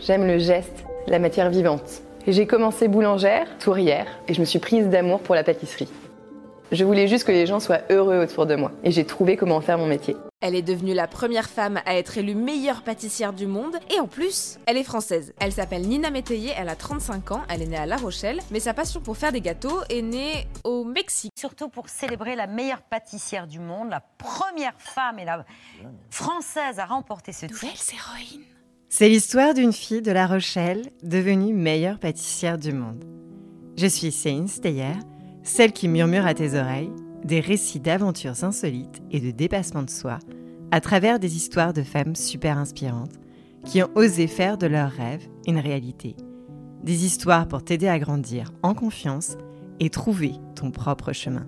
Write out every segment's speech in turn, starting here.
J'aime le geste, la matière vivante. J'ai commencé boulangère, tourière, et je me suis prise d'amour pour la pâtisserie. Je voulais juste que les gens soient heureux autour de moi, et j'ai trouvé comment faire mon métier. Elle est devenue la première femme à être élue meilleure pâtissière du monde et en plus, elle est française. Elle s'appelle Nina Métayer, elle a 35 ans, elle est née à La Rochelle, mais sa passion pour faire des gâteaux est née au Mexique. Surtout pour célébrer la meilleure pâtissière du monde, la première femme et la française à remporter ce titre. Nouvelles héroïnes. C'est l'histoire d'une fille de La Rochelle devenue meilleure pâtissière du monde. Je suis Céline Steyer, celle qui murmure à tes oreilles des récits d'aventures insolites et de dépassement de soi à travers des histoires de femmes super inspirantes qui ont osé faire de leurs rêves une réalité. Des histoires pour t'aider à grandir en confiance et trouver ton propre chemin.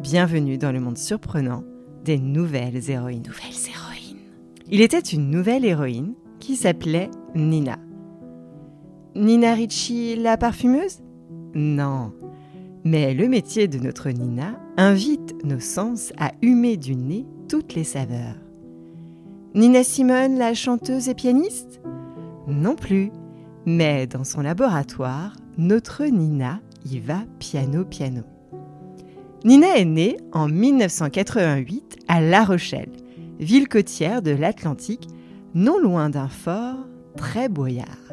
Bienvenue dans le monde surprenant des nouvelles héroïnes. Nouvelles héroïnes. Il était une nouvelle héroïne qui s'appelait Nina. Nina Ricci, la parfumeuse? Non. Mais le métier de notre Nina invite nos sens à humer du nez toutes les saveurs. Nina Simone, la chanteuse et pianiste? Non plus. Mais dans son laboratoire, notre Nina y va piano piano. Nina est née en 1988 à La Rochelle, ville côtière de l'Atlantique, non loin d'un fort très boyard.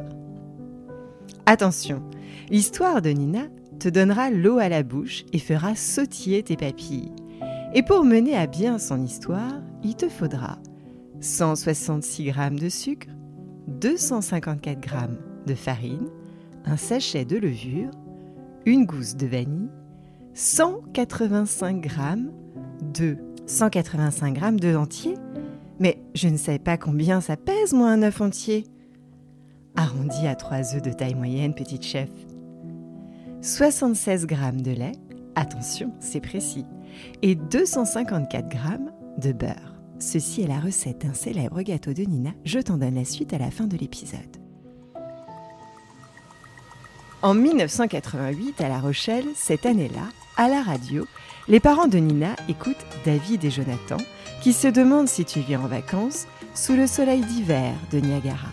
Attention, l'histoire de Nina te donnera l'eau à la bouche et fera sautiller tes papilles. Et pour mener à bien son histoire, il te faudra 166 g de sucre, 254 g de farine, un sachet de levure, une gousse de vanille, 185 g de 185 g de entier. Mais je ne sais pas combien ça pèse, moi, un œuf entier. Arrondi à 3 œufs de taille moyenne, petite chef. 76 g de lait, attention, c'est précis, et 254 g de beurre. Ceci est la recette d'un célèbre gâteau de Nina. Je t'en donne la suite à la fin de l'épisode. En 1988, à La Rochelle, cette année-là, à la radio, les parents de Nina écoutent David et Jonathan qui se demandent si tu viens en vacances sous le soleil d'hiver de Niagara.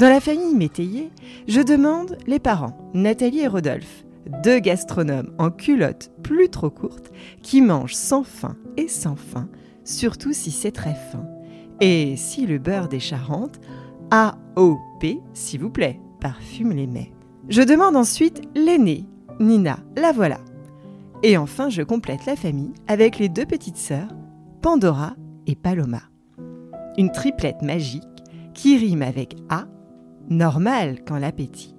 Dans la famille Métayer, je demande les parents, Nathalie et Rodolphe, deux gastronomes en culotte plus trop courte qui mangent sans faim et sans faim, surtout si c'est très fin. Et si le beurre des Charentes, AOP, s'il vous plaît, parfume les mets. Je demande ensuite l'aînée, Nina, la voilà. Et enfin, je complète la famille avec les deux petites sœurs, Pandora et Paloma. Une triplette magique qui rime avec A, normal quand l'appétit,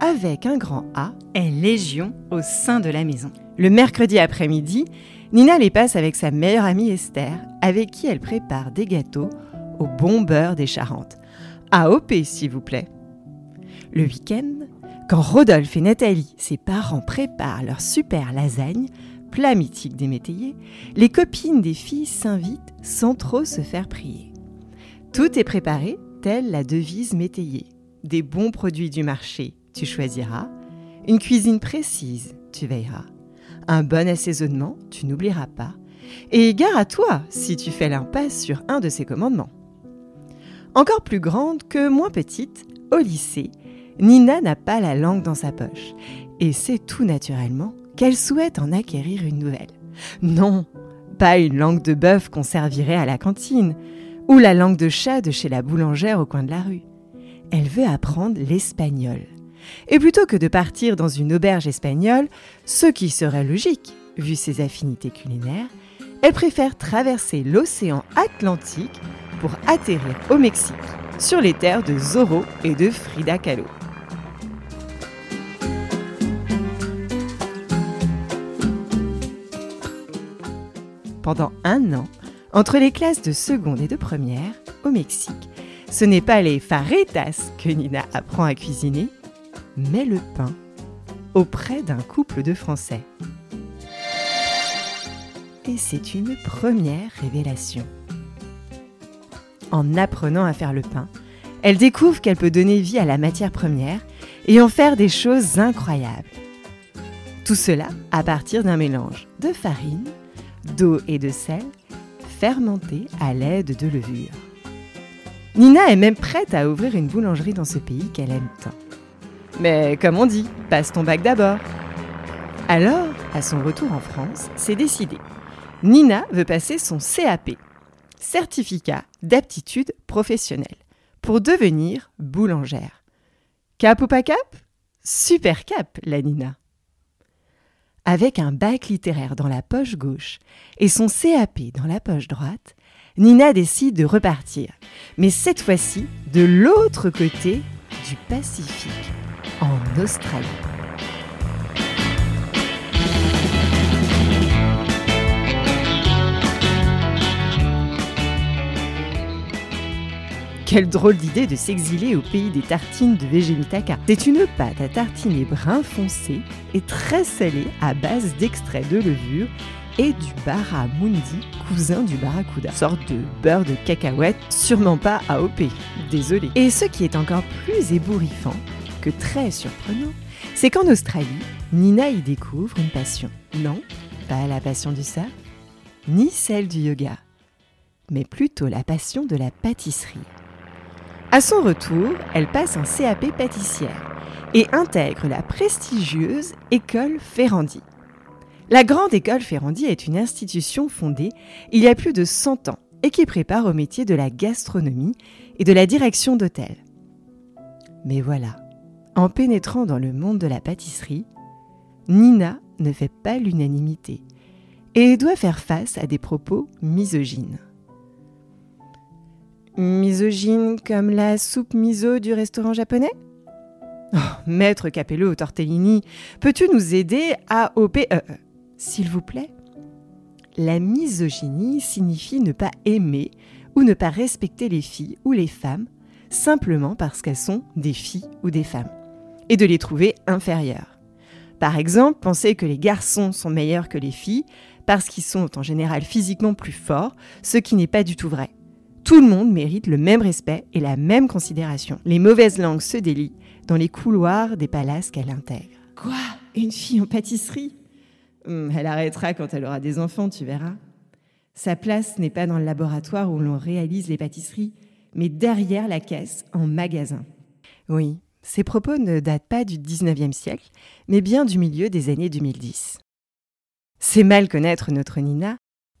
avec un grand A, est légion au sein de la maison. Le mercredi après-midi, Nina les passe avec sa meilleure amie Esther, avec qui elle prépare des gâteaux au bon beurre des Charentes. AOP, s'il vous plaît. Le week-end, quand Rodolphe et Nathalie, ses parents, préparent leur super lasagne, plat mythique des métayers, les copines des filles s'invitent sans trop se faire prier. Tout est préparé, telle la devise métayer. Des bons produits du marché, tu choisiras. Une cuisine précise, tu veilleras. Un bon assaisonnement, tu n'oublieras pas. Et gare à toi si tu fais l'impasse sur un de ces commandements. Encore plus grande que moins petite, au lycée, Nina n'a pas la langue dans sa poche. Et c'est tout naturellement qu'elle souhaite en acquérir une nouvelle. Non, pas une langue de bœuf qu'on servirait à la cantine, ou la langue de chat de chez la boulangère au coin de la rue. Elle veut apprendre l'espagnol. Et plutôt que de partir dans une auberge espagnole, ce qui serait logique, vu ses affinités culinaires, elle préfère traverser l'océan Atlantique pour atterrir au Mexique, sur les terres de Zorro et de Frida Kahlo. Pendant un an, entre les classes de seconde et de première, au Mexique, ce n'est pas les faretas que Nina apprend à cuisiner, mais le pain, auprès d'un couple de Français. Et c'est une première révélation. En apprenant à faire le pain, elle découvre qu'elle peut donner vie à la matière première et en faire des choses incroyables. Tout cela à partir d'un mélange de farine, d'eau et de sel, fermenter à l'aide de levure. Nina est même prête à ouvrir une boulangerie dans ce pays qu'elle aime tant. Mais comme on dit, passe ton bac d'abord. Alors, à son retour en France, c'est décidé. Nina veut passer son CAP, certificat d'aptitude professionnelle, pour devenir boulangère. Cap ou pas cap? Super cap, la Nina. Avec un bac littéraire dans la poche gauche et son CAP dans la poche droite, Nina décide de repartir, mais cette fois-ci de l'autre côté du Pacifique, en Australie. Quelle drôle d'idée de s'exiler au pays des tartines de Végémitaka. C'est une pâte à tartiner brun foncé et très salée à base d'extrait de levure et du barramundi, cousin du barracuda. Sorte de beurre de cacahuète, sûrement pas AOP. Désolé. Et ce qui est encore plus ébouriffant, que très surprenant, c'est qu'en Australie, Nina y découvre une passion. Non, pas la passion du surf, ni celle du yoga, mais plutôt la passion de la pâtisserie. À son retour, elle passe un CAP pâtissière et intègre la prestigieuse école Ferrandi. La Grande École Ferrandi est une institution fondée il y a plus de 100 ans et qui prépare au métier de la gastronomie et de la direction d'hôtel. Mais voilà, en pénétrant dans le monde de la pâtisserie, Nina ne fait pas l'unanimité et doit faire face à des propos misogynes. Misogyne comme la soupe miso du restaurant japonais? Oh, Maître Capello tortellini, peux-tu nous aider à OPE S'il vous plaît La misogynie signifie ne pas aimer ou ne pas respecter les filles ou les femmes simplement parce qu'elles sont des filles ou des femmes, et de les trouver inférieures. Par exemple, penser que les garçons sont meilleurs que les filles parce qu'ils sont en général physiquement plus forts, ce qui n'est pas du tout vrai. Tout le monde mérite le même respect et la même considération. Les mauvaises langues se délient dans les couloirs des palaces qu'elle intègre. Quoi? Une fille en pâtisserie? Hum, Elle arrêtera quand elle aura des enfants, tu verras. Sa place n'est pas dans le laboratoire où l'on réalise les pâtisseries, mais derrière la caisse, en magasin. Oui, ces propos ne datent pas du 19e siècle, mais bien du milieu des années 2010. C'est mal connaître notre Nina,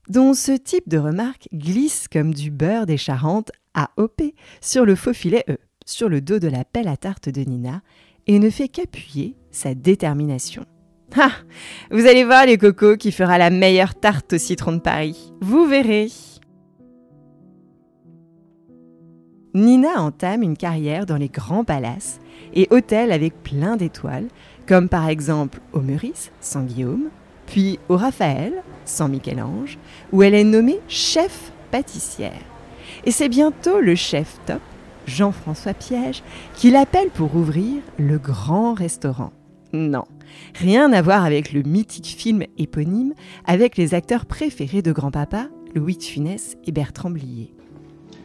dont ce type de remarque glisse comme du beurre des Charentes AOP sur le faux filet E, sur le dos de la pelle à tarte de Nina, et ne fait qu'appuyer sa détermination. Ah Vous allez voir les cocos qui fera la meilleure tarte au citron de Paris. Vous verrez Nina entame une carrière dans les grands palaces et hôtels avec plein d'étoiles, comme par exemple au Meurice, sans Guillaume, puis au Raphaël, sans Michel-Ange, où elle est nommée chef pâtissière. Et c'est bientôt le chef top, Jean-François Piège, qui l'appelle pour ouvrir le grand restaurant. Non, rien à voir avec le mythique film éponyme avec les acteurs préférés de grand-papa, Louis de Funès et Bertrand Blier.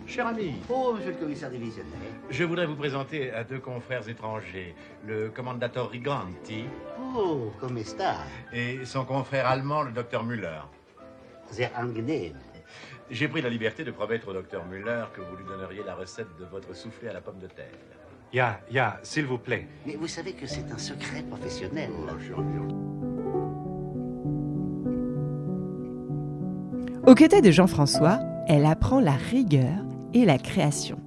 Cher ami, Oh, monsieur le commissaire divisionnaire. je voudrais vous présenter à deux confrères étrangers, le commandator Riganti Oh, come sta? et son confrère allemand, le docteur Müller. Sehr angenehm. J'ai pris la liberté de promettre au docteur Müller que vous lui donneriez la recette de votre soufflé à la pomme de terre. Ja, ja, s'il vous plaît. Mais vous savez que c'est un secret professionnel. Aux côtés de Jean-François, elle apprend la rigueur et la création.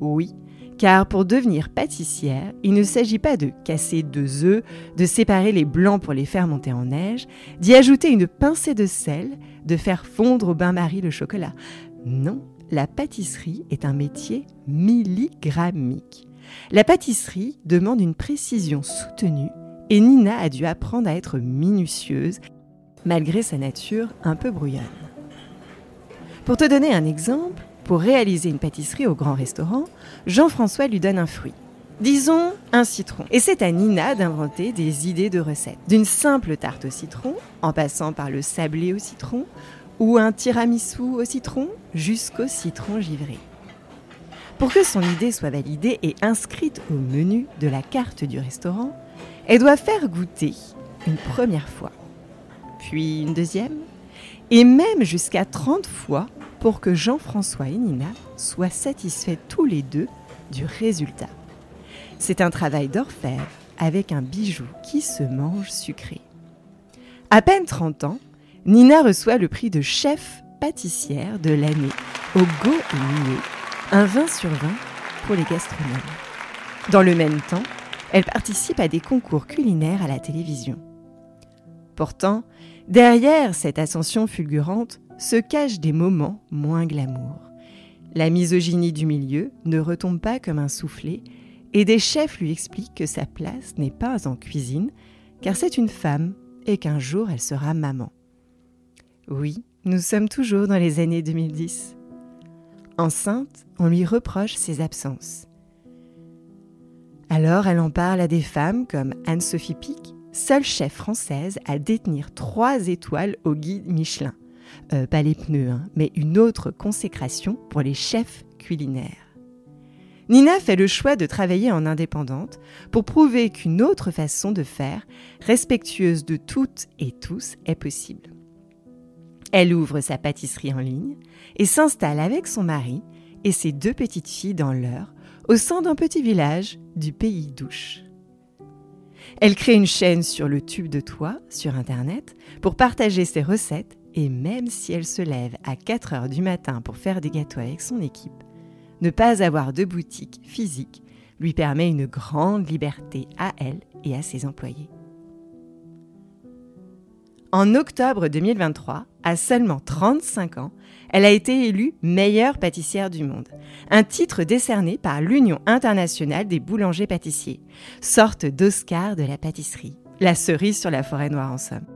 Oui, car pour devenir pâtissière, il ne s'agit pas de casser deux œufs, de séparer les blancs pour les faire monter en neige, d'y ajouter une pincée de sel, de faire fondre au bain-marie le chocolat. Non, la pâtisserie est un métier milligrammique. La pâtisserie demande une précision soutenue et Nina a dû apprendre à être minutieuse malgré sa nature un peu brouillonne. Pour te donner un exemple, pour réaliser une pâtisserie au grand restaurant, Jean-François lui donne un fruit. Disons un citron. Et c'est à Nina d'inventer des idées de recettes. D'une simple tarte au citron, en passant par le sablé au citron, ou un tiramisu au citron, jusqu'au citron givré. Pour que son idée soit validée et inscrite au menu de la carte du restaurant, elle doit faire goûter une première fois, puis une deuxième, et même jusqu'à 30 fois pour que Jean-François et Nina soient satisfaits tous les deux du résultat. C'est un travail d'orfèvre avec un bijou qui se mange sucré. À peine 30 ans, Nina reçoit le prix de chef pâtissière de l'année au Go un 20 sur 20 pour les gastronomes. Dans le même temps, elle participe à des concours culinaires à la télévision. Pourtant, derrière cette ascension fulgurante se cachent des moments moins glamour. La misogynie du milieu ne retombe pas comme un soufflet et des chefs lui expliquent que sa place n'est pas en cuisine car c'est une femme et qu'un jour elle sera maman. Oui, nous sommes toujours dans les années 2010. Enceinte, on lui reproche ses absences. Alors elle en parle à des femmes comme Anne-Sophie Pic, seule chef française à détenir trois étoiles au guide Michelin. Euh, pas les pneus, hein, mais une autre consécration pour les chefs culinaires. Nina fait le choix de travailler en indépendante pour prouver qu'une autre façon de faire, respectueuse de toutes et tous, est possible. Elle ouvre sa pâtisserie en ligne et s'installe avec son mari et ses deux petites filles dans l'heure au sein d'un petit village du pays d'Ouche. Elle crée une chaîne sur le tube de toit sur Internet pour partager ses recettes et même si elle se lève à 4 heures du matin pour faire des gâteaux avec son équipe, ne pas avoir de boutique physique lui permet une grande liberté à elle et à ses employés. En octobre 2023, à seulement 35 ans, elle a été élue meilleure pâtissière du monde, un titre décerné par l'Union internationale des boulangers-pâtissiers, sorte d'Oscar de la pâtisserie, la cerise sur la forêt noire en somme.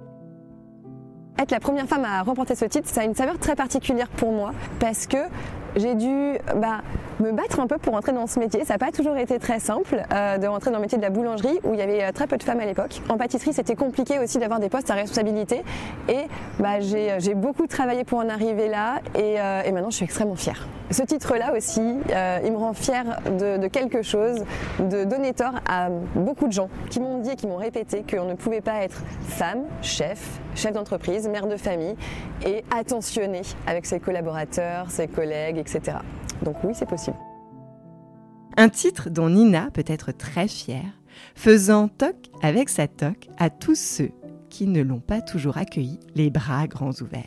Être la première femme à remporter ce titre, ça a une saveur très particulière pour moi parce que j'ai dû bah, me battre un peu pour entrer dans ce métier. Ça n'a pas toujours été très simple euh, de rentrer dans le métier de la boulangerie où il y avait euh, très peu de femmes à l'époque. En pâtisserie, c'était compliqué aussi d'avoir des postes à responsabilité et bah, euh, j'ai beaucoup travaillé pour en arriver là et, maintenant je suis extrêmement fière. Ce titre-là aussi, il me rend fière de, de, quelque chose, de donner tort à beaucoup de gens qui m'ont dit et qui m'ont répété qu'on ne pouvait pas être femme, chef, chef d'entreprise, mère de famille et attentionné avec ses collaborateurs, ses collègues, etc. Donc oui, c'est possible. Un titre dont Nina peut être très fière, faisant toc avec sa toc à tous ceux qui ne l'ont pas toujours accueilli les bras grands ouverts.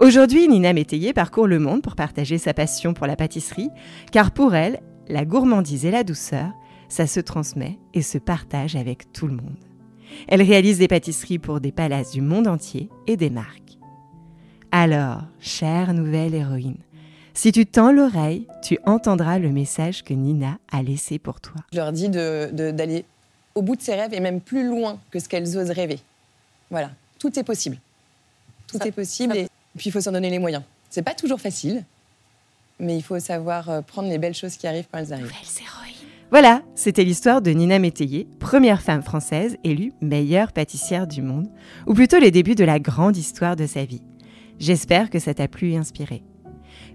Aujourd'hui, Nina Métayer parcourt le monde pour partager sa passion pour la pâtisserie, car pour elle, la gourmandise et la douceur, ça se transmet et se partage avec tout le monde. Elle réalise des pâtisseries pour des palaces du monde entier et des marques. Alors, chère nouvelle héroïne, si tu tends l'oreille, tu entendras le message que Nina a laissé pour toi. Je leur dis d'aller au bout de ses rêves et même plus loin que ce qu'elles osent rêver. Voilà, tout est possible. Tout est possible et puis il faut s'en donner les moyens. C'est pas toujours facile, mais il faut savoir euh, prendre les belles choses qui arrivent quand elles arrivent. Voilà, c'était l'histoire de Nina Métayer, première femme française élue meilleure pâtissière du monde, ou plutôt les débuts de la grande histoire de sa vie. J'espère que ça t'a plu et inspiré.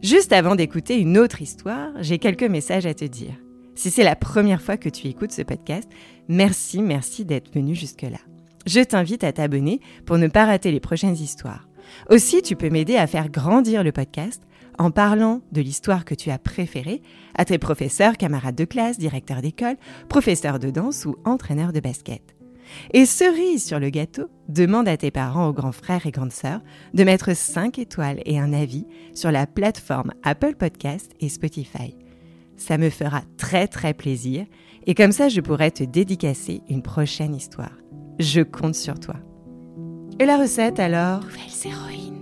Juste avant d'écouter une autre histoire, j'ai quelques messages à te dire. Si c'est la première fois que tu écoutes ce podcast, merci, merci d'être venu jusque-là. Je t'invite à t'abonner pour ne pas rater les prochaines histoires. Aussi, tu peux m'aider à faire grandir le podcast en parlant de l'histoire que tu as préférée à tes professeurs, camarades de classe, directeurs d'école, professeurs de danse ou entraîneurs de basket. Et cerise sur le gâteau, demande à tes parents, aux grands frères et grandes sœurs de mettre 5 étoiles et un avis sur la plateforme Apple Podcast et Spotify. Ça me fera très très plaisir et comme ça je pourrai te dédicacer une prochaine histoire. Je compte sur toi. Et la recette alors? Nouvelles héroïnes.